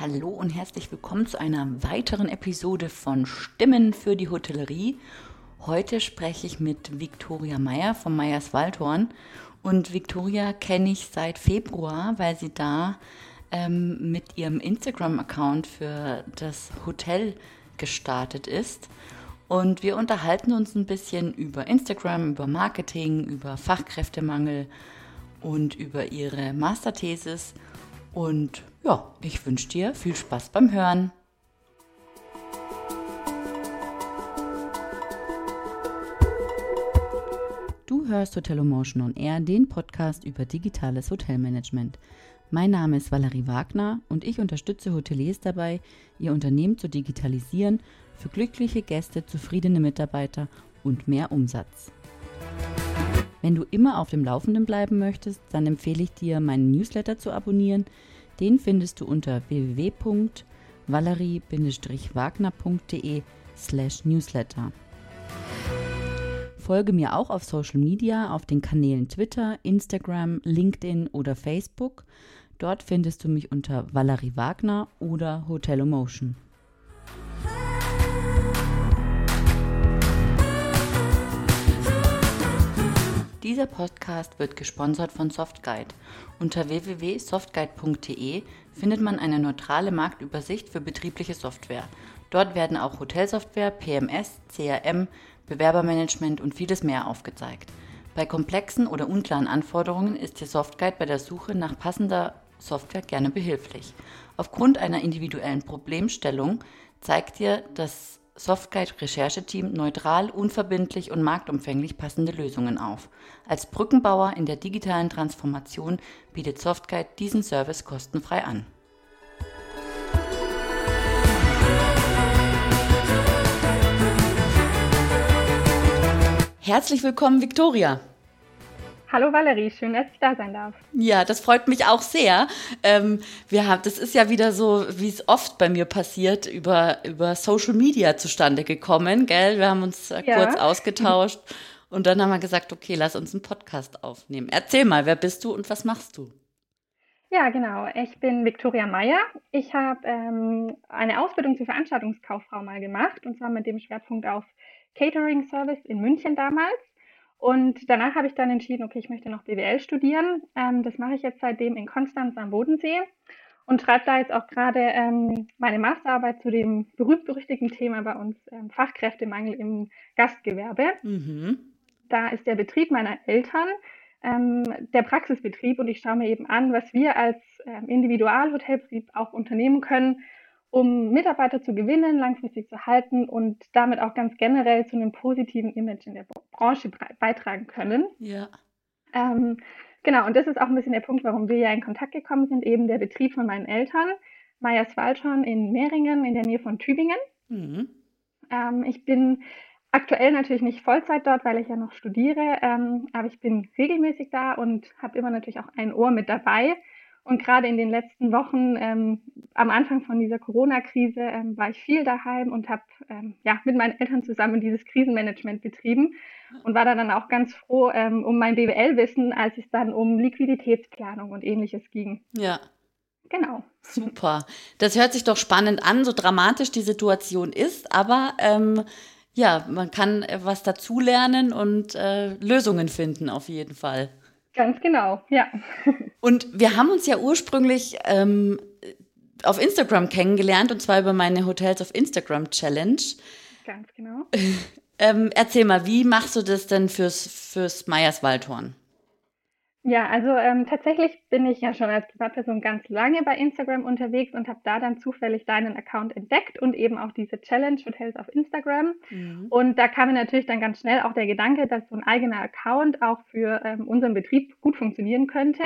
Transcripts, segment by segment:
Hallo und herzlich willkommen zu einer weiteren Episode von Stimmen für die Hotellerie. Heute spreche ich mit Viktoria Meyer vom Meyers Waldhorn. Und Viktoria kenne ich seit Februar, weil sie da ähm, mit ihrem Instagram-Account für das Hotel gestartet ist. Und wir unterhalten uns ein bisschen über Instagram, über Marketing, über Fachkräftemangel und über ihre Masterthesis. Und ja, ich wünsche dir viel Spaß beim Hören. Du hörst Hotelomotion on Air, den Podcast über digitales Hotelmanagement. Mein Name ist Valerie Wagner und ich unterstütze Hoteliers dabei, ihr Unternehmen zu digitalisieren für glückliche Gäste, zufriedene Mitarbeiter und mehr Umsatz. Wenn du immer auf dem Laufenden bleiben möchtest, dann empfehle ich dir, meinen Newsletter zu abonnieren. Den findest du unter www.valerie-wagner.de slash newsletter. Folge mir auch auf Social Media, auf den Kanälen Twitter, Instagram, LinkedIn oder Facebook. Dort findest du mich unter Valerie Wagner oder Hotelomotion. Dieser Podcast wird gesponsert von Softguide. Unter www.softguide.de findet man eine neutrale Marktübersicht für betriebliche Software. Dort werden auch Hotelsoftware, PMS, CRM, Bewerbermanagement und vieles mehr aufgezeigt. Bei komplexen oder unklaren Anforderungen ist dir Softguide bei der Suche nach passender Software gerne behilflich. Aufgrund einer individuellen Problemstellung zeigt dir das Softguide-Rechercheteam neutral, unverbindlich und marktumfänglich passende Lösungen auf. Als Brückenbauer in der digitalen Transformation bietet Softguide diesen Service kostenfrei an. Herzlich willkommen, Viktoria. Hallo Valerie, schön, dass ich da sein darf. Ja, das freut mich auch sehr. Ähm, wir haben, das ist ja wieder so, wie es oft bei mir passiert, über, über Social Media zustande gekommen, gell? Wir haben uns äh, ja. kurz ausgetauscht und dann haben wir gesagt, okay, lass uns einen Podcast aufnehmen. Erzähl mal, wer bist du und was machst du? Ja, genau. Ich bin Viktoria Meyer. Ich habe ähm, eine Ausbildung zur Veranstaltungskauffrau mal gemacht und zwar mit dem Schwerpunkt auf Catering Service in München damals. Und danach habe ich dann entschieden, okay, ich möchte noch BWL studieren. Ähm, das mache ich jetzt seitdem in Konstanz am Bodensee und schreibe da jetzt auch gerade ähm, meine Masterarbeit zu dem berühmt-berüchtigten Thema bei uns, ähm, Fachkräftemangel im Gastgewerbe. Mhm. Da ist der Betrieb meiner Eltern ähm, der Praxisbetrieb und ich schaue mir eben an, was wir als ähm, Individualhotelbetrieb auch unternehmen können, um Mitarbeiter zu gewinnen, langfristig zu halten und damit auch ganz generell zu einem positiven Image in der Branche beitragen können. Ja. Ähm, genau, und das ist auch ein bisschen der Punkt, warum wir ja in Kontakt gekommen sind, eben der Betrieb von meinen Eltern, Meyers Waldhorn in Mehringen in der Nähe von Tübingen. Mhm. Ähm, ich bin aktuell natürlich nicht Vollzeit dort, weil ich ja noch studiere, ähm, aber ich bin regelmäßig da und habe immer natürlich auch ein Ohr mit dabei und gerade in den letzten Wochen, ähm, am Anfang von dieser Corona-Krise, ähm, war ich viel daheim und habe ähm, ja, mit meinen Eltern zusammen dieses Krisenmanagement betrieben und war dann auch ganz froh ähm, um mein BWL-Wissen, als es dann um Liquiditätsplanung und ähnliches ging. Ja. Genau. Super. Das hört sich doch spannend an, so dramatisch die Situation ist, aber ähm, ja, man kann äh, was dazulernen und äh, Lösungen finden auf jeden Fall. Ganz genau, ja. Und wir haben uns ja ursprünglich ähm, auf Instagram kennengelernt und zwar über meine Hotels auf Instagram Challenge. Ganz genau. ähm, erzähl mal, wie machst du das denn fürs, fürs Meyers Waldhorn? Ja, also ähm, tatsächlich bin ich ja schon als Privatperson ganz lange bei Instagram unterwegs und habe da dann zufällig deinen Account entdeckt und eben auch diese Challenge Hotels auf Instagram. Mhm. Und da kam mir natürlich dann ganz schnell auch der Gedanke, dass so ein eigener Account auch für ähm, unseren Betrieb gut funktionieren könnte.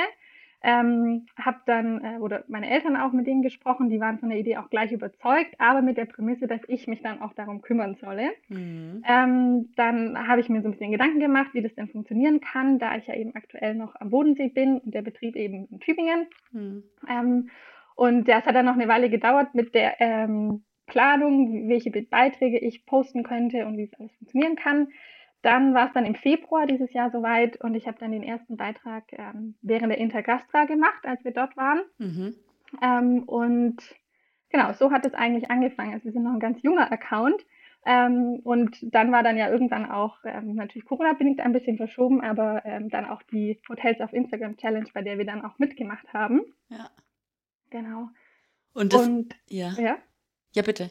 Ähm, habe dann, äh, oder meine Eltern auch mit denen gesprochen, die waren von der Idee auch gleich überzeugt, aber mit der Prämisse, dass ich mich dann auch darum kümmern solle. Mhm. Ähm, dann habe ich mir so ein bisschen Gedanken gemacht, wie das denn funktionieren kann, da ich ja eben aktuell noch am Bodensee bin und der Betrieb eben in Tübingen. Mhm. Ähm, und das hat dann noch eine Weile gedauert mit der ähm, Planung, welche Beiträge ich posten könnte und wie es alles funktionieren kann. Dann war es dann im Februar dieses Jahr soweit und ich habe dann den ersten Beitrag ähm, während der Intergastra gemacht, als wir dort waren. Mhm. Ähm, und genau, so hat es eigentlich angefangen. Also wir sind noch ein ganz junger Account. Ähm, und dann war dann ja irgendwann auch ähm, natürlich Corona-bedingt ein bisschen verschoben, aber ähm, dann auch die Hotels auf Instagram Challenge, bei der wir dann auch mitgemacht haben. Ja. Genau. Und, das, Und ja. ja. Ja, bitte.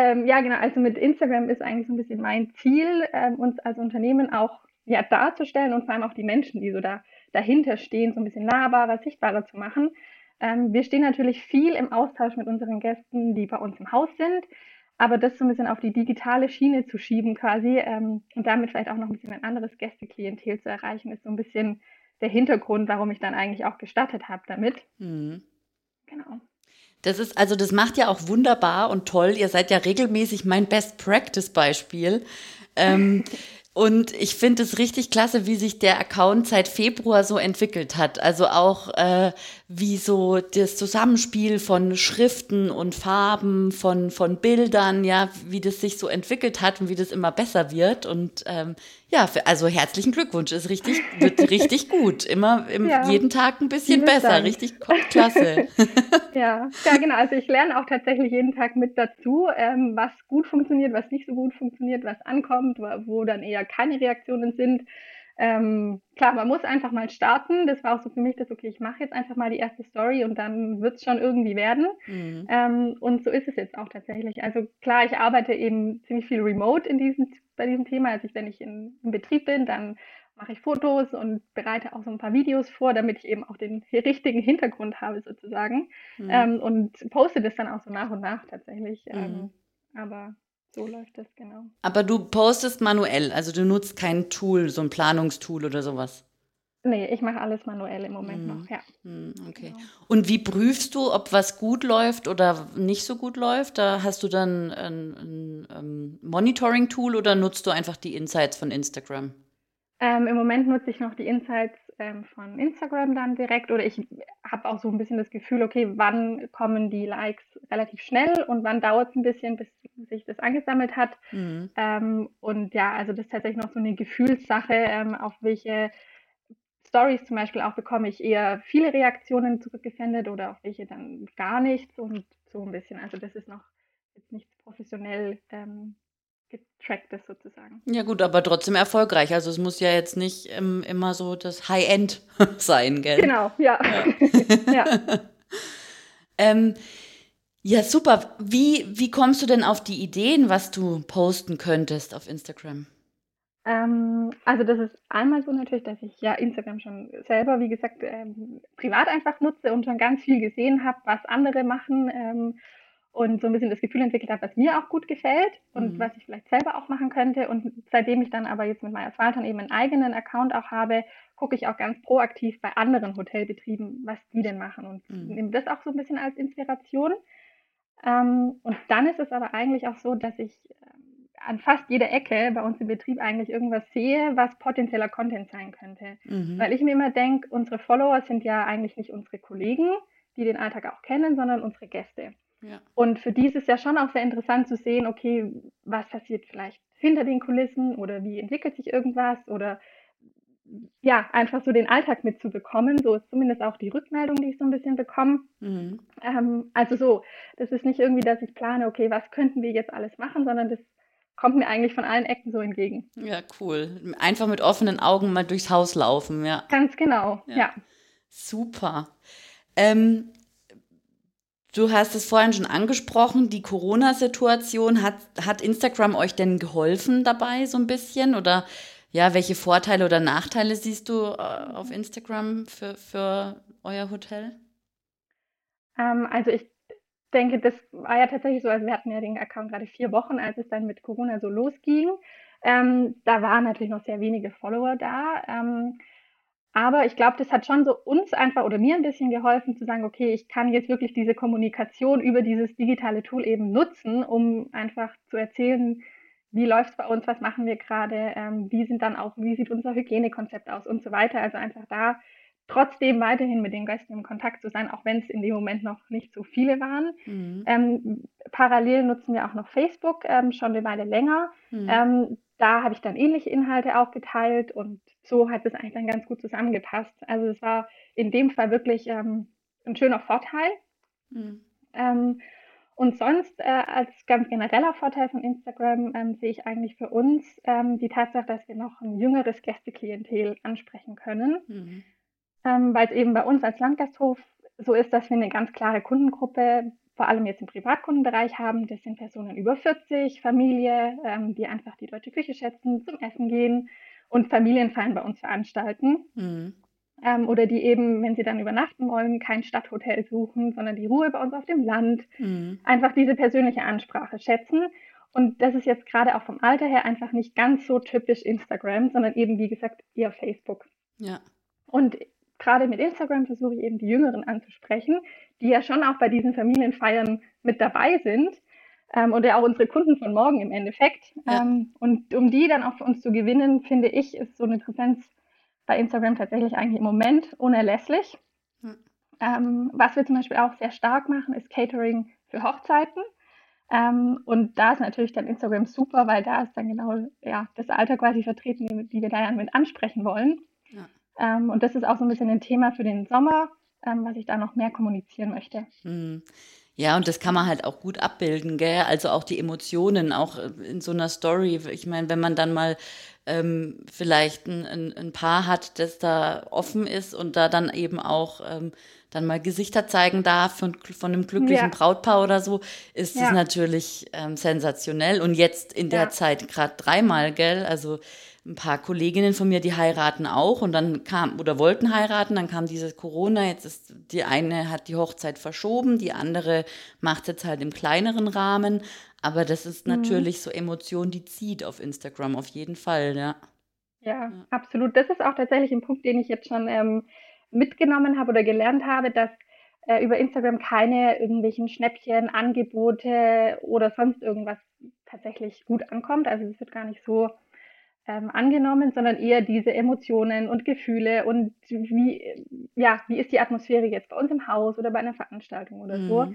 Ähm, ja, genau. Also mit Instagram ist eigentlich so ein bisschen mein Ziel, ähm, uns als Unternehmen auch ja, darzustellen und vor allem auch die Menschen, die so da dahinter stehen, so ein bisschen nahbarer, sichtbarer zu machen. Ähm, wir stehen natürlich viel im Austausch mit unseren Gästen, die bei uns im Haus sind, aber das so ein bisschen auf die digitale Schiene zu schieben quasi ähm, und damit vielleicht auch noch ein bisschen ein anderes Gästeklientel zu erreichen, ist so ein bisschen der Hintergrund, warum ich dann eigentlich auch gestartet habe damit. Mhm. Genau. Das ist, also das macht ja auch wunderbar und toll. Ihr seid ja regelmäßig mein Best Practice Beispiel. Ähm, Und ich finde es richtig klasse, wie sich der Account seit Februar so entwickelt hat. Also auch äh, wie so das Zusammenspiel von Schriften und Farben, von, von Bildern, ja, wie das sich so entwickelt hat und wie das immer besser wird. Und ähm, ja, für, also herzlichen Glückwunsch, ist richtig, wird richtig gut. Immer im, ja, jeden Tag ein bisschen besser, Dank. richtig klasse. ja. ja, genau. Also ich lerne auch tatsächlich jeden Tag mit dazu, ähm, was gut funktioniert, was nicht so gut funktioniert, was ankommt, wo, wo dann eher keine Reaktionen sind. Ähm, klar, man muss einfach mal starten. Das war auch so für mich das, okay, ich mache jetzt einfach mal die erste Story und dann wird es schon irgendwie werden. Mhm. Ähm, und so ist es jetzt auch tatsächlich. Also klar, ich arbeite eben ziemlich viel remote in diesem, bei diesem Thema. Also ich, wenn ich in, in Betrieb bin, dann mache ich Fotos und bereite auch so ein paar Videos vor, damit ich eben auch den richtigen Hintergrund habe sozusagen. Mhm. Ähm, und poste das dann auch so nach und nach tatsächlich. Mhm. Ähm, aber so läuft das, genau. Aber du postest manuell, also du nutzt kein Tool, so ein Planungstool oder sowas? Nee, ich mache alles manuell im Moment hm. noch, ja. Hm, okay. Genau. Und wie prüfst du, ob was gut läuft oder nicht so gut läuft? Da hast du dann ein, ein, ein ähm, Monitoring-Tool oder nutzt du einfach die Insights von Instagram? Ähm, Im Moment nutze ich noch die Insights ähm, von Instagram dann direkt oder ich habe auch so ein bisschen das Gefühl, okay, wann kommen die Likes relativ schnell und wann dauert es ein bisschen, bis sich das angesammelt hat. Mhm. Ähm, und ja, also das ist tatsächlich noch so eine Gefühlssache, ähm, auf welche Stories zum Beispiel auch bekomme ich eher viele Reaktionen zurückgesendet oder auf welche dann gar nichts und so ein bisschen. Also das ist noch jetzt nicht professionell ähm, getracktes sozusagen. Ja gut, aber trotzdem erfolgreich. Also es muss ja jetzt nicht ähm, immer so das High-End sein, gell? Genau, ja. Ja, ja. ähm, ja, super. Wie, wie kommst du denn auf die Ideen, was du posten könntest auf Instagram? Ähm, also das ist einmal so natürlich, dass ich ja Instagram schon selber, wie gesagt, ähm, privat einfach nutze und schon ganz viel gesehen habe, was andere machen ähm, und so ein bisschen das Gefühl entwickelt habe, was mir auch gut gefällt und mhm. was ich vielleicht selber auch machen könnte. Und seitdem ich dann aber jetzt mit meiner Vater eben einen eigenen Account auch habe, gucke ich auch ganz proaktiv bei anderen Hotelbetrieben, was die denn machen und mhm. nehme das auch so ein bisschen als Inspiration. Ähm, und dann ist es aber eigentlich auch so, dass ich ähm, an fast jeder Ecke bei uns im Betrieb eigentlich irgendwas sehe, was potenzieller Content sein könnte. Mhm. Weil ich mir immer denke, unsere Follower sind ja eigentlich nicht unsere Kollegen, die den Alltag auch kennen, sondern unsere Gäste. Ja. Und für die ist es ja schon auch sehr interessant zu sehen, okay, was passiert vielleicht hinter den Kulissen oder wie entwickelt sich irgendwas oder ja, einfach so den Alltag mitzubekommen. So ist zumindest auch die Rückmeldung, die ich so ein bisschen bekomme. Mhm. Ähm, also so, das ist nicht irgendwie, dass ich plane, okay, was könnten wir jetzt alles machen, sondern das kommt mir eigentlich von allen Ecken so entgegen. Ja, cool. Einfach mit offenen Augen mal durchs Haus laufen, ja. Ganz genau, ja. ja. Super. Ähm, du hast es vorhin schon angesprochen, die Corona-Situation. Hat, hat Instagram euch denn geholfen dabei so ein bisschen? Oder ja, welche Vorteile oder Nachteile siehst du äh, auf Instagram für, für euer Hotel? Ähm, also ich denke, das war ja tatsächlich so, also wir hatten ja den Account gerade vier Wochen, als es dann mit Corona so losging. Ähm, da waren natürlich noch sehr wenige Follower da. Ähm, aber ich glaube, das hat schon so uns einfach oder mir ein bisschen geholfen zu sagen, okay, ich kann jetzt wirklich diese Kommunikation über dieses digitale Tool eben nutzen, um einfach zu erzählen, wie läuft es bei uns, was machen wir gerade, ähm, wie sind dann auch, wie sieht unser Hygienekonzept aus und so weiter. Also einfach da trotzdem weiterhin mit den Gästen im Kontakt zu sein, auch wenn es in dem Moment noch nicht so viele waren. Mhm. Ähm, parallel nutzen wir auch noch Facebook ähm, schon eine Weile länger. Mhm. Ähm, da habe ich dann ähnliche Inhalte auch geteilt und so hat es eigentlich dann ganz gut zusammengepasst. Also es war in dem Fall wirklich ähm, ein schöner Vorteil. Mhm. Ähm, Und sonst äh, als ganz genereller Vorteil von Instagram ähm, sehe ich eigentlich für uns ähm, die Tatsache, dass wir noch ein jüngeres Gästeklientel ansprechen können, mhm. ähm, weil es eben bei uns als Landgasthof so ist, dass wir eine ganz klare Kundengruppe, vor allem jetzt im Privatkundenbereich haben. Das sind Personen über 40, Familie, ähm, die einfach die deutsche Küche schätzen, zum Essen gehen und Familienfeiern bei uns veranstalten. Mhm ähm, oder die eben, wenn sie dann übernachten wollen, kein Stadthotel suchen, sondern die Ruhe bei uns auf dem Land. Mhm. Einfach diese persönliche Ansprache schätzen. Und das ist jetzt gerade auch vom Alter her einfach nicht ganz so typisch Instagram, sondern eben, wie gesagt, eher Facebook. Ja. Und gerade mit Instagram versuche ich eben die Jüngeren anzusprechen, die ja schon auch bei diesen Familienfeiern mit dabei sind. Ähm, und ja auch unsere Kunden von morgen im Endeffekt. Ja. Ähm, und um die dann auch für uns zu gewinnen, finde ich, ist so eine Präsenz bei Instagram tatsächlich eigentlich im Moment unerlässlich. Hm. Ähm, was wir zum Beispiel auch sehr stark machen, ist Catering für Hochzeiten. Ähm, und da ist natürlich dann Instagram super, weil da ist dann genau ja, das Alter quasi vertreten, die, die wir da ja mit ansprechen wollen. Ja. Ähm, und das ist auch so ein bisschen ein Thema für den Sommer, ähm, was ich da noch mehr kommunizieren möchte. Hm. Ja, und das kann man halt auch gut abbilden, gell? Also auch die Emotionen, auch in so einer Story. Ich meine, wenn man dann mal ähm, vielleicht ein, ein, ein, Paar hat, das da offen ist und da dann eben auch ähm, dann mal Gesichter zeigen darf von, von einem glücklichen ja. Brautpaar oder so, ist ja. das natürlich ähm, sensationell. Und jetzt in der ja. Zeit gerade dreimal, gell? Also ein paar Kolleginnen von mir, die heiraten auch und dann kam oder wollten heiraten, dann kam dieses Corona, jetzt ist die eine hat die Hochzeit verschoben, die andere macht es jetzt halt im kleineren Rahmen, aber das ist mhm. natürlich so Emotion, die zieht auf Instagram auf jeden Fall, ja. Ja, ja. absolut. Das ist auch tatsächlich ein Punkt, den ich jetzt schon ähm, mitgenommen habe oder gelernt habe, dass äh, über Instagram keine irgendwelchen Schnäppchen, Angebote oder sonst irgendwas tatsächlich gut ankommt. Also es wird gar nicht so ähm, angenommen, sondern eher diese Emotionen und Gefühle und wie, ja, wie ist die Atmosphäre jetzt bei uns im Haus oder bei einer Veranstaltung oder mhm. so.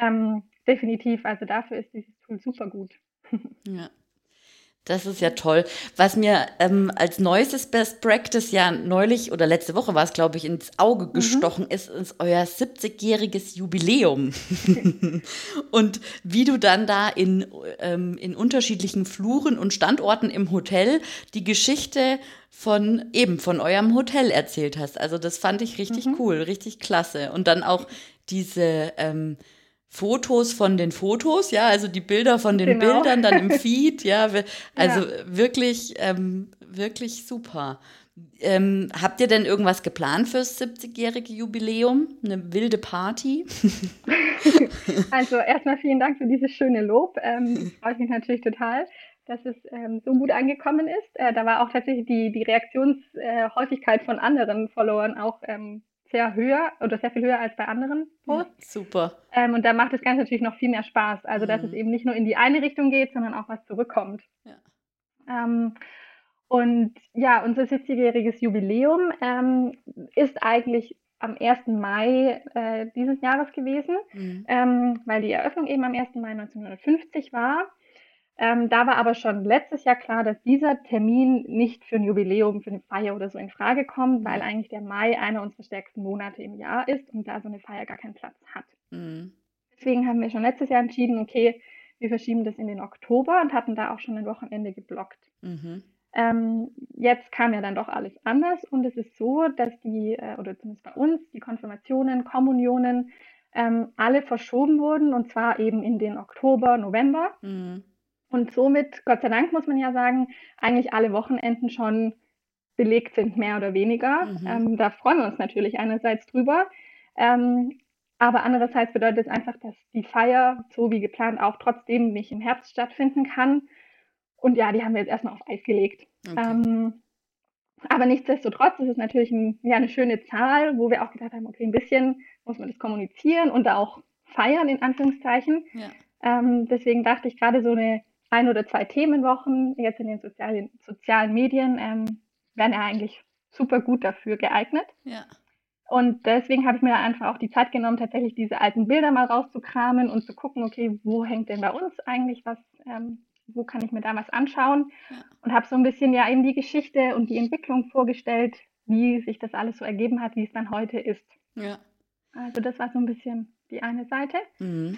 Ähm, definitiv, also dafür ist dieses Tool super gut. Ja. Das ist ja toll. Was mir ähm, als neuestes Best Practice ja neulich oder letzte Woche war es, glaube ich, ins Auge mhm. gestochen mhm. ist, ist euer 70-jähriges Jubiläum. und wie du dann da in, ähm, in unterschiedlichen Fluren und Standorten im Hotel die Geschichte von eben von eurem Hotel erzählt hast. Also das fand ich richtig mhm. cool, richtig klasse. Und dann auch diese ähm, Fotos von den Fotos, ja, also die Bilder von den genau. Bildern dann im Feed, ja, also ja. wirklich, ähm, wirklich super. Ähm, habt ihr denn irgendwas geplant fürs 70-jährige Jubiläum? Eine wilde Party? also erstmal vielen Dank für dieses schöne Lob. Ähm, freut mich natürlich total, dass es ähm, so gut angekommen ist. Äh, da war auch tatsächlich die, die Reaktionshäufigkeit von anderen Followern auch ähm, sehr höher oder sehr viel höher als bei anderen Posts. Super. Ähm, und da macht das Ganze natürlich noch viel mehr Spaß. Also, dass mhm. es eben nicht nur in die eine Richtung geht, sondern auch was zurückkommt. Ja. Ähm, und ja, unser 70-jähriges Jubiläum ähm, ist eigentlich am 1. Mai äh, dieses Jahres gewesen, mhm. ähm, weil die Eröffnung eben am 1. Mai 1950 war. Ähm, da war aber schon letztes Jahr klar, dass dieser Termin nicht für ein Jubiläum, für eine Feier oder so in Frage kommt, weil eigentlich der Mai einer unserer stärksten Monate im Jahr ist und da so eine Feier gar keinen Platz hat. Mhm. Deswegen haben wir schon letztes Jahr entschieden, okay, wir verschieben das in den Oktober und hatten da auch schon ein Wochenende geblockt. Mhm. Ähm, jetzt kam ja dann doch alles anders und es ist so, dass die, äh, oder zumindest bei uns, die Konfirmationen, Kommunionen, ähm, alle verschoben wurden und zwar eben in den Oktober, November. Mhm. Und somit, Gott sei Dank muss man ja sagen, eigentlich alle Wochenenden schon belegt sind, mehr oder weniger. Mhm. Ähm, da freuen wir uns natürlich einerseits drüber. Ähm, aber andererseits bedeutet es einfach, dass die Feier, so wie geplant, auch trotzdem nicht im Herbst stattfinden kann. Und ja, die haben wir jetzt erstmal auf Eis gelegt. Okay. Ähm, aber nichtsdestotrotz ist es natürlich ein, ja, eine schöne Zahl, wo wir auch gedacht haben, okay, ein bisschen muss man das kommunizieren und da auch feiern, in Anführungszeichen. Ja. Ähm, deswegen dachte ich gerade so eine ein oder zwei Themenwochen jetzt in den sozialen, sozialen Medien ähm, wären ja eigentlich super gut dafür geeignet. Ja. Und deswegen habe ich mir einfach auch die Zeit genommen, tatsächlich diese alten Bilder mal rauszukramen und zu gucken, okay, wo hängt denn bei uns eigentlich was, ähm, wo kann ich mir da was anschauen? Ja. Und habe so ein bisschen ja eben die Geschichte und die Entwicklung vorgestellt, wie sich das alles so ergeben hat, wie es dann heute ist. Ja. Also das war so ein bisschen die eine Seite. Mhm.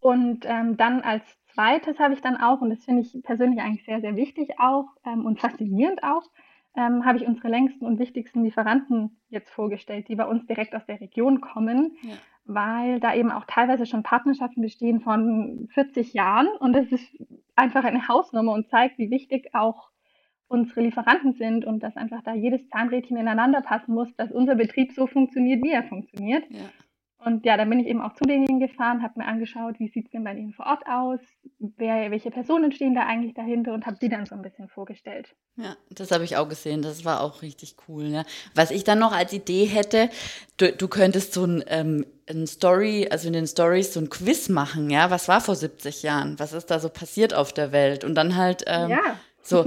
Und ähm, dann als zweites habe ich dann auch, und das finde ich persönlich eigentlich sehr, sehr wichtig auch ähm, und faszinierend auch, ähm, habe ich unsere längsten und wichtigsten Lieferanten jetzt vorgestellt, die bei uns direkt aus der Region kommen, ja. weil da eben auch teilweise schon Partnerschaften bestehen von 40 Jahren und das ist einfach eine Hausnummer und zeigt, wie wichtig auch unsere Lieferanten sind und dass einfach da jedes Zahnrädchen ineinander passen muss, dass unser Betrieb so funktioniert, wie er funktioniert. Ja. Und ja, dann bin ich eben auch zu denen gefahren, habe mir angeschaut, wie sieht es denn bei denen vor Ort aus, wer, welche Personen stehen da eigentlich dahinter und habe die dann so ein bisschen vorgestellt. Ja, das habe ich auch gesehen, das war auch richtig cool. Ne? Was ich dann noch als Idee hätte, du, du könntest so ein, ähm, ein Story, also in den Stories so ein Quiz machen, ja, was war vor 70 Jahren, was ist da so passiert auf der Welt und dann halt ähm, ja. so,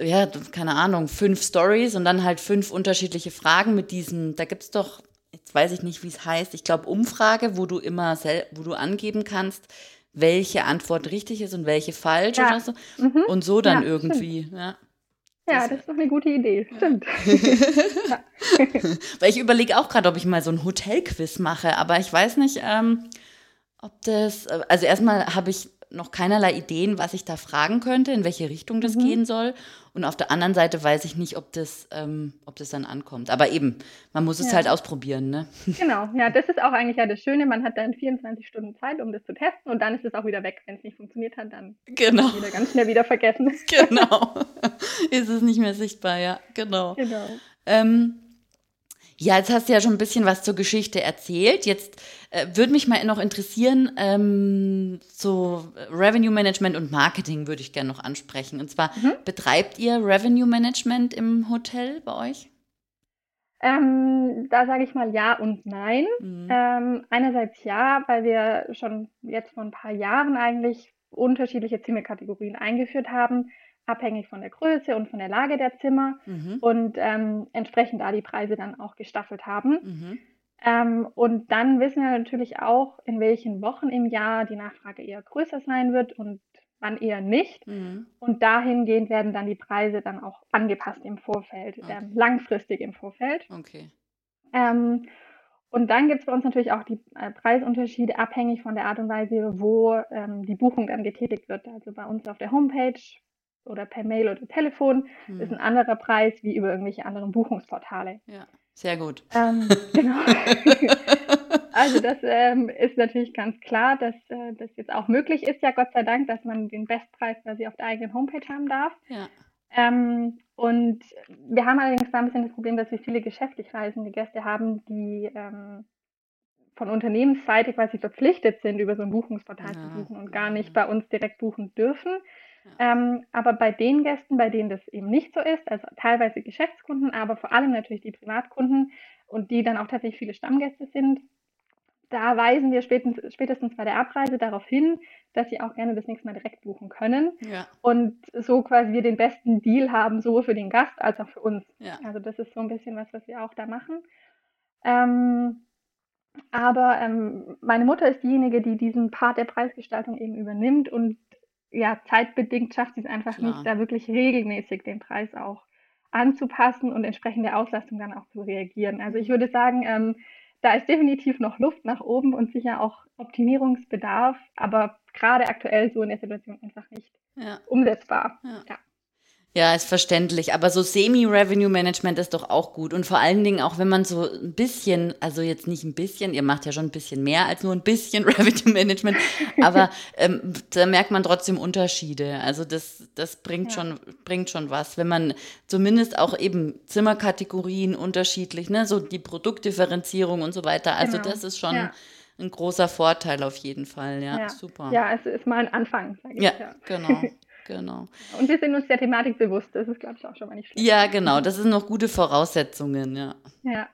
ja, keine Ahnung, fünf Stories und dann halt fünf unterschiedliche Fragen mit diesen, da gibt es doch weiß ich nicht, wie es heißt, ich glaube Umfrage, wo du immer, wo du angeben kannst, welche Antwort richtig ist und welche falsch ja. oder so. Mhm. Und so dann ja, irgendwie. Ja. Ja, das, das ist doch eine gute Idee, stimmt. Weil ich überlege auch gerade, ob ich mal so ein Hotelquiz mache, aber ich weiß nicht, ähm, ob das, also erstmal habe ich noch keinerlei Ideen, was ich da fragen könnte, in welche Richtung das mhm. gehen soll. Und auf der anderen Seite weiß ich nicht, ob das, ähm, ob das dann ankommt. Aber eben, man muss es ja. halt ausprobieren, ne? Genau, ja, das ist auch eigentlich ja das Schöne. Man hat dann 24 Stunden Zeit, um das zu testen und dann ist es auch wieder weg. Wenn es nicht funktioniert hat, dann genau. wieder ganz schnell wieder vergessen. Genau. ist es nicht mehr sichtbar, ja, genau. Genau. Ähm, ja, jetzt hast du ja schon ein bisschen was zur Geschichte erzählt. Jetzt äh, würde mich mal noch interessieren, ähm, so Revenue Management und Marketing würde ich gerne noch ansprechen. Und zwar, mhm. betreibt ihr Revenue Management im Hotel bei euch? Ähm, da sage ich mal ja und nein. Mhm. Ähm, einerseits ja, weil wir schon jetzt vor ein paar Jahren eigentlich unterschiedliche Zimmerkategorien eingeführt haben abhängig von der Größe und von der Lage der Zimmer mhm. und ähm, entsprechend da die Preise dann auch gestaffelt haben. Mhm. Ähm, und dann wissen wir natürlich auch, in welchen Wochen im Jahr die Nachfrage eher größer sein wird und wann eher nicht. Mhm. Und dahingehend werden dann die Preise dann auch angepasst im Vorfeld, okay. ähm, langfristig im Vorfeld. Okay. Ähm, und dann gibt es bei uns natürlich auch die äh, Preisunterschiede abhängig von der Art und Weise, wo ähm, die Buchung dann getätigt wird. Also bei uns auf der Homepage oder per Mail oder Telefon hm. ist ein anderer Preis wie über irgendwelche anderen Buchungsportale. Ja, sehr gut. Ähm, genau. also das ähm, ist natürlich ganz klar, dass äh, das jetzt auch möglich ist, ja Gott sei Dank, dass man den Bestpreis quasi auf der eigenen Homepage haben darf. Ja. Ähm, und wir haben allerdings da ein bisschen das Problem, dass wir viele geschäftlich reisende Gäste haben, die ähm, von Unternehmensseite quasi verpflichtet sind, über so ein Buchungsportal ja. zu buchen und gar nicht bei uns direkt buchen dürfen. Ähm, aber bei den Gästen, bei denen das eben nicht so ist, also teilweise Geschäftskunden, aber vor allem natürlich die Privatkunden und die dann auch tatsächlich viele Stammgäste sind, da weisen wir spätestens, spätestens bei der Abreise darauf hin, dass sie auch gerne das nächste Mal direkt buchen können. Ja. Und so quasi wir den besten Deal haben, sowohl für den Gast als auch für uns. Ja. Also das ist so ein bisschen was, was wir auch da machen. Ähm, aber ähm, meine Mutter ist diejenige, die diesen Part der Preisgestaltung eben übernimmt und ja, zeitbedingt schafft sie es einfach Klar. nicht, da wirklich regelmäßig den Preis auch anzupassen und entsprechende Auslastung dann auch zu reagieren. Also ich würde sagen, ähm, da ist definitiv noch Luft nach oben und sicher auch Optimierungsbedarf, aber gerade aktuell so in der Situation einfach nicht ja. umsetzbar. Ja. ja. Ja, ist verständlich. Aber so Semi-Revenue-Management ist doch auch gut. Und vor allen Dingen auch, wenn man so ein bisschen, also jetzt nicht ein bisschen, ihr macht ja schon ein bisschen mehr als nur ein bisschen Revenue-Management, aber ähm, da merkt man trotzdem Unterschiede. Also das, das bringt, ja. schon, bringt schon was. Wenn man zumindest auch eben Zimmerkategorien unterschiedlich, ne, so die Produktdifferenzierung und so weiter. Also genau. das ist schon. Ja ein großer Vorteil auf jeden Fall. Ja, ja. super. Ja, es ist mal ein Anfang, sage ich. Ja, ja. genau. Genau. Und wir sind uns der Thematik bewusst. Das ist, glaube ich, auch schon mal nicht schlecht. Ja, genau. Das sind noch gute Voraussetzungen, ja. Ja.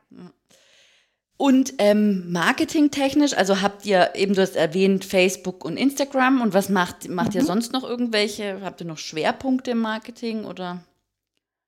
Und ähm, marketingtechnisch, also habt ihr eben, du hast erwähnt, Facebook und Instagram. Und was macht, macht mhm. ihr sonst noch irgendwelche? Habt ihr noch Schwerpunkte im Marketing oder?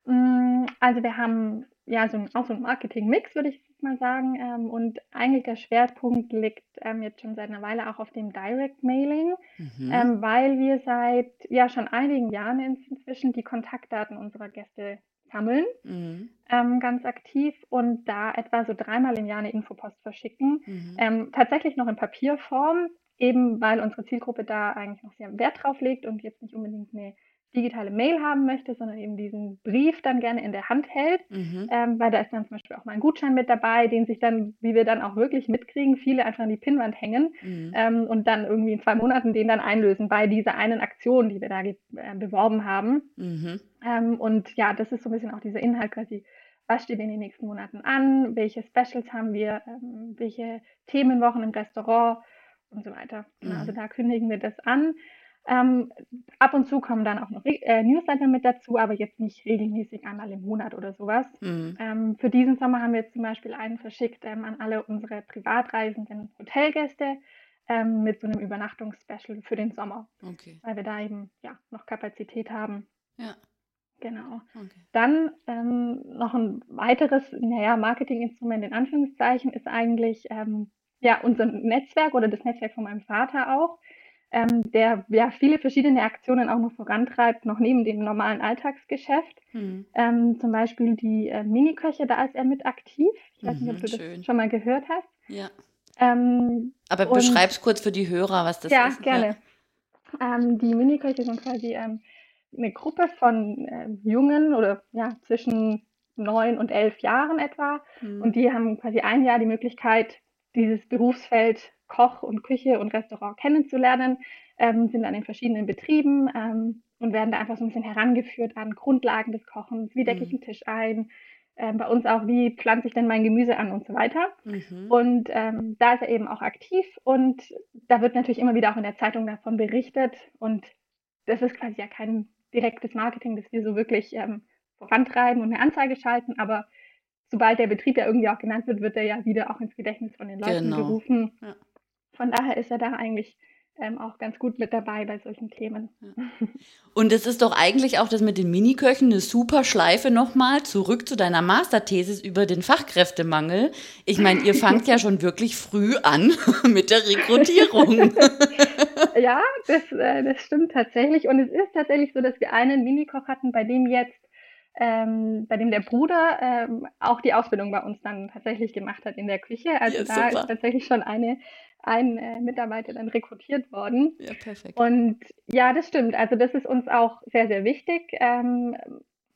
Mm, also wir haben ja so ein, auch so ein Marketing-Mix, würde ich mal sagen. Ähm, und eigentlich der Schwerpunkt liegt ähm, jetzt schon seit einer Weile auch auf dem Direct Mailing, mhm. ähm, weil wir seit ja schon einigen Jahren inzwischen die Kontaktdaten unserer Gäste sammeln, mhm. ähm, ganz aktiv und da etwa so dreimal im Jahr eine Infopost verschicken. Mhm. Ähm, tatsächlich noch in Papierform, eben weil unsere Zielgruppe da eigentlich noch sehr Wert drauf legt und jetzt nicht unbedingt eine digitale Mail haben möchte, sondern eben diesen Brief dann gerne in der Hand hält, mhm. ähm, weil da ist dann zum Beispiel auch mal ein Gutschein mit dabei, den sich dann, wie wir dann auch wirklich mitkriegen, viele einfach an die Pinnwand hängen mhm. ähm, und dann irgendwie in zwei Monaten den dann einlösen bei dieser einen Aktion, die wir da äh, beworben haben. Mhm. Ähm, und ja, das ist so ein bisschen auch dieser Inhalt quasi. Was steht in den nächsten Monaten an? Welche Specials haben wir? Ähm, welche Themenwochen im Restaurant? Und so weiter. Genau, also da kündigen wir das an. Ähm, ab und zu kommen dann auch noch äh, Newsletter mit dazu, aber jetzt nicht regelmäßig einmal im Monat oder sowas. Mhm. Ähm, für diesen Sommer haben wir jetzt zum Beispiel einen verschickt ähm, an alle unsere privatreisenden Hotelgäste ähm, mit so einem Übernachtungsspecial für den Sommer, okay. weil wir da eben ja noch Kapazität haben. Ja. Genau. Okay. Dann ähm, noch ein weiteres, naja, Marketinginstrument in Anführungszeichen ist eigentlich ähm, ja unser Netzwerk oder das Netzwerk von meinem Vater auch ähm, der ja viele verschiedene Aktionen auch noch vorantreibt, noch neben dem normalen Alltagsgeschäft. Hm. Ähm, zum Beispiel die äh, Miniköche, da ist er mit aktiv. Ich weiß mhm, nicht, ob mhm, du schön. das schon mal gehört hast. Ja. Ähm, Aber beschreib's kurz für die Hörer, was das ja, ist. Gerne. Ja, gerne. Ähm, die Miniköche sind quasi ähm, eine Gruppe von äh, Jungen oder ja, zwischen neun und elf Jahren etwa. Hm. Und die haben quasi ein Jahr die Möglichkeit, dieses Berufsfeld Koch und Küche und Restaurant kennenzulernen, ähm, sind an den verschiedenen Betrieben ähm, und werden da einfach so ein bisschen herangeführt an Grundlagen des Kochens, wie decke ich mhm. einen Tisch ein, ähm, bei uns auch, wie pflanze ich denn mein Gemüse an und so weiter. Mhm. Und ähm, da ist er eben auch aktiv und da wird natürlich immer wieder auch in der Zeitung davon berichtet und das ist quasi ja kein direktes Marketing, das wir so wirklich ähm, vorantreiben und eine Anzeige schalten, aber sobald der Betrieb ja irgendwie auch genannt wird, wird er ja wieder auch ins Gedächtnis von den Leuten genau. gerufen. Ja. Von daher ist er da eigentlich ähm, auch ganz gut mit dabei bei solchen Themen. Und es ist doch eigentlich auch das mit den Miniköchen eine super Schleife nochmal zurück zu deiner Masterthesis über den Fachkräftemangel. Ich meine, ihr fangt ja schon wirklich früh an mit der Rekrutierung. ja, das, äh, das stimmt tatsächlich. Und es ist tatsächlich so, dass wir einen Minikoch hatten, bei dem jetzt ähm, bei dem der Bruder ähm, auch die Ausbildung bei uns dann tatsächlich gemacht hat in der Küche. Also ja, da ist tatsächlich schon eine, ein äh, Mitarbeiter dann rekrutiert worden. Ja, perfekt. Und ja, das stimmt. Also das ist uns auch sehr, sehr wichtig, ähm,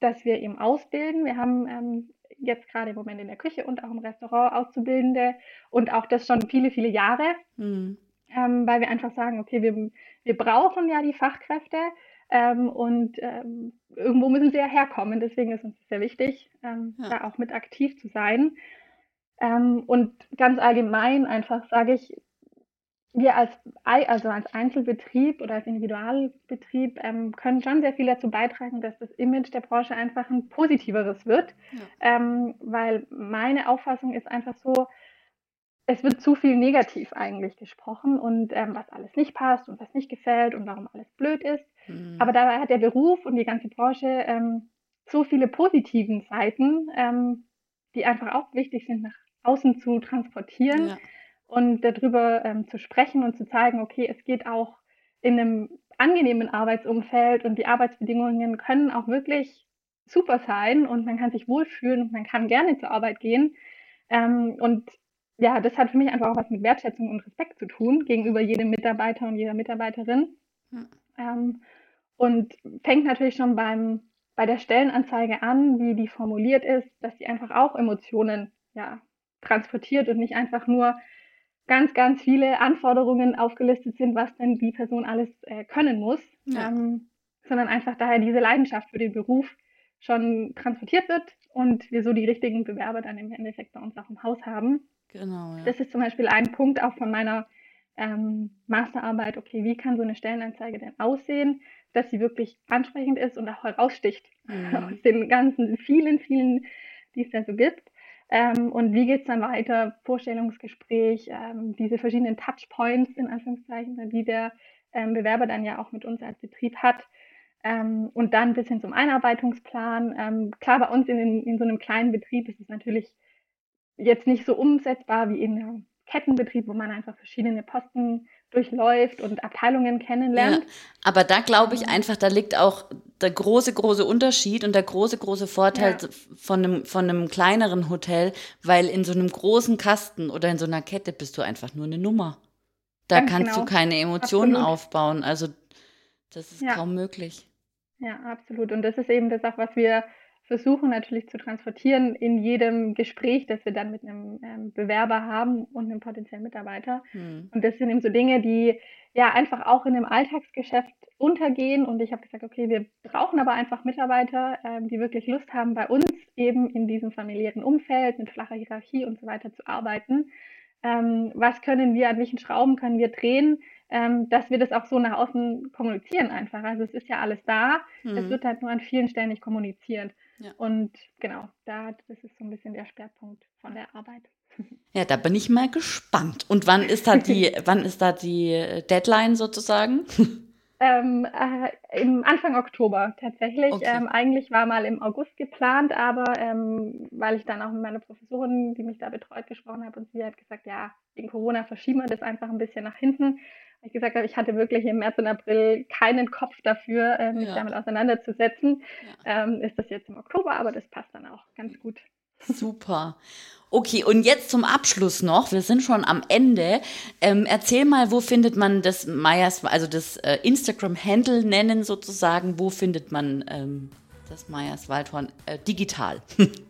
dass wir eben ausbilden. Wir haben ähm, jetzt gerade im Moment in der Küche und auch im Restaurant Auszubildende und auch das schon viele, viele Jahre, mhm. weil wir einfach sagen, okay, wir, wir brauchen ja die Fachkräfte. Ähm, und ähm, irgendwo müssen sie ja herkommen. Deswegen ist uns sehr wichtig, ähm, ja. da auch mit aktiv zu sein. Ähm, und ganz allgemein einfach sage ich, wir als, also als Einzelbetrieb oder als Individualbetrieb ähm, können schon sehr viel dazu beitragen, dass das Image der Branche einfach ein positiveres wird. Ja. Ähm, weil meine Auffassung ist einfach so, es wird zu viel negativ eigentlich gesprochen und ähm, was alles nicht passt und was nicht gefällt und warum alles blöd ist. Mhm. Aber dabei hat der Beruf und die ganze Branche ähm, so viele positiven Seiten, ähm, die einfach auch wichtig sind, nach außen zu transportieren ja. und darüber ähm, zu sprechen und zu zeigen, okay, es geht auch in einem angenehmen Arbeitsumfeld und die Arbeitsbedingungen können auch wirklich super sein und man kann sich wohlfühlen und man kann gerne zur Arbeit gehen. Ähm, und ja, das hat für mich einfach auch was mit Wertschätzung und Respekt zu tun gegenüber jedem Mitarbeiter und jeder Mitarbeiterin. Hm. Ähm, und fängt natürlich schon beim, bei der Stellenanzeige an, wie die formuliert ist, dass sie einfach auch Emotionen ja, transportiert und nicht einfach nur ganz, ganz viele Anforderungen aufgelistet sind, was denn die Person alles äh, können muss, ja. ähm, sondern einfach daher diese Leidenschaft für den Beruf schon transportiert wird und wir so die richtigen Bewerber dann im Endeffekt bei uns auch im Haus haben. Genau. Ja. Das ist zum Beispiel ein Punkt auch von meiner ähm, Masterarbeit. Okay, wie kann so eine Stellenanzeige denn aussehen, dass sie wirklich ansprechend ist und auch heraussticht mhm. aus den ganzen vielen, vielen, die es da so gibt. Ähm, und wie geht es dann weiter? Vorstellungsgespräch, ähm, diese verschiedenen Touchpoints in Anführungszeichen, die der ähm, Bewerber dann ja auch mit uns als Betrieb hat. Ähm, und dann bis hin zum Einarbeitungsplan. Ähm, klar, bei uns in, in, so einem kleinen Betrieb ist es natürlich jetzt nicht so umsetzbar wie in einem Kettenbetrieb, wo man einfach verschiedene Posten durchläuft und Abteilungen kennenlernt. Ja, aber da glaube ich einfach, da liegt auch der große, große Unterschied und der große, große Vorteil ja. von, einem, von einem kleineren Hotel, weil in so einem großen Kasten oder in so einer Kette bist du einfach nur eine Nummer. Da Ganz kannst genau. du keine Emotionen absolut. aufbauen. Also das ist ja. kaum möglich. Ja, absolut. Und das ist eben das auch, was wir versuchen natürlich zu transportieren in jedem Gespräch, das wir dann mit einem ähm, Bewerber haben und einem potenziellen Mitarbeiter. Hm. Und das sind eben so Dinge, die ja einfach auch in dem Alltagsgeschäft untergehen. Und ich habe gesagt, okay, wir brauchen aber einfach Mitarbeiter, ähm, die wirklich Lust haben, bei uns eben in diesem familiären Umfeld mit flacher Hierarchie und so weiter zu arbeiten. Ähm, was können wir, an welchen Schrauben können wir drehen, ähm, dass wir das auch so nach außen kommunizieren einfach. Also es ist ja alles da, mhm. es wird halt nur an vielen Stellen nicht kommuniziert. Ja. Und genau, da, das ist so ein bisschen der Schwerpunkt von der Arbeit. Ja, da bin ich mal gespannt. Und wann ist da die, wann ist da die Deadline sozusagen? Ähm, äh, Im Anfang Oktober tatsächlich. Okay. Ähm, eigentlich war mal im August geplant, aber ähm, weil ich dann auch mit meiner Professorin, die mich da betreut, gesprochen habe und sie hat gesagt, ja, wegen Corona verschieben wir das einfach ein bisschen nach hinten ich gesagt habe, ich hatte wirklich im März und April keinen Kopf dafür, äh, mich ja. damit auseinanderzusetzen. Ja. Ähm, ist das jetzt im Oktober, aber das passt dann auch ganz gut. Super. Okay, und jetzt zum Abschluss noch, wir sind schon am Ende. Ähm, erzähl mal, wo findet man das Meyers, also das äh, Instagram-Handle nennen sozusagen, wo findet man ähm, das Meyers Waldhorn äh, digital?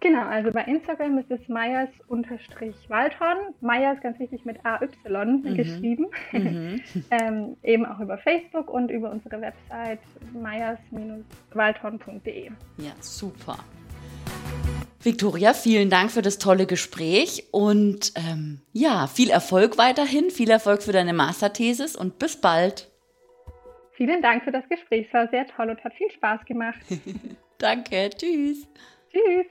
Genau, also bei Instagram ist es Meyers-Waldhorn. Meyers ganz wichtig mit AY mhm. geschrieben. Mhm. ähm, eben auch über Facebook und über unsere Website meyers-waldhorn.de. Ja, super. Victoria, vielen Dank für das tolle Gespräch und ähm, ja, viel Erfolg weiterhin, viel Erfolg für deine Masterthesis und bis bald. Vielen Dank für das Gespräch, es war sehr toll und hat viel Spaß gemacht. Danke, tschüss. Tschüss.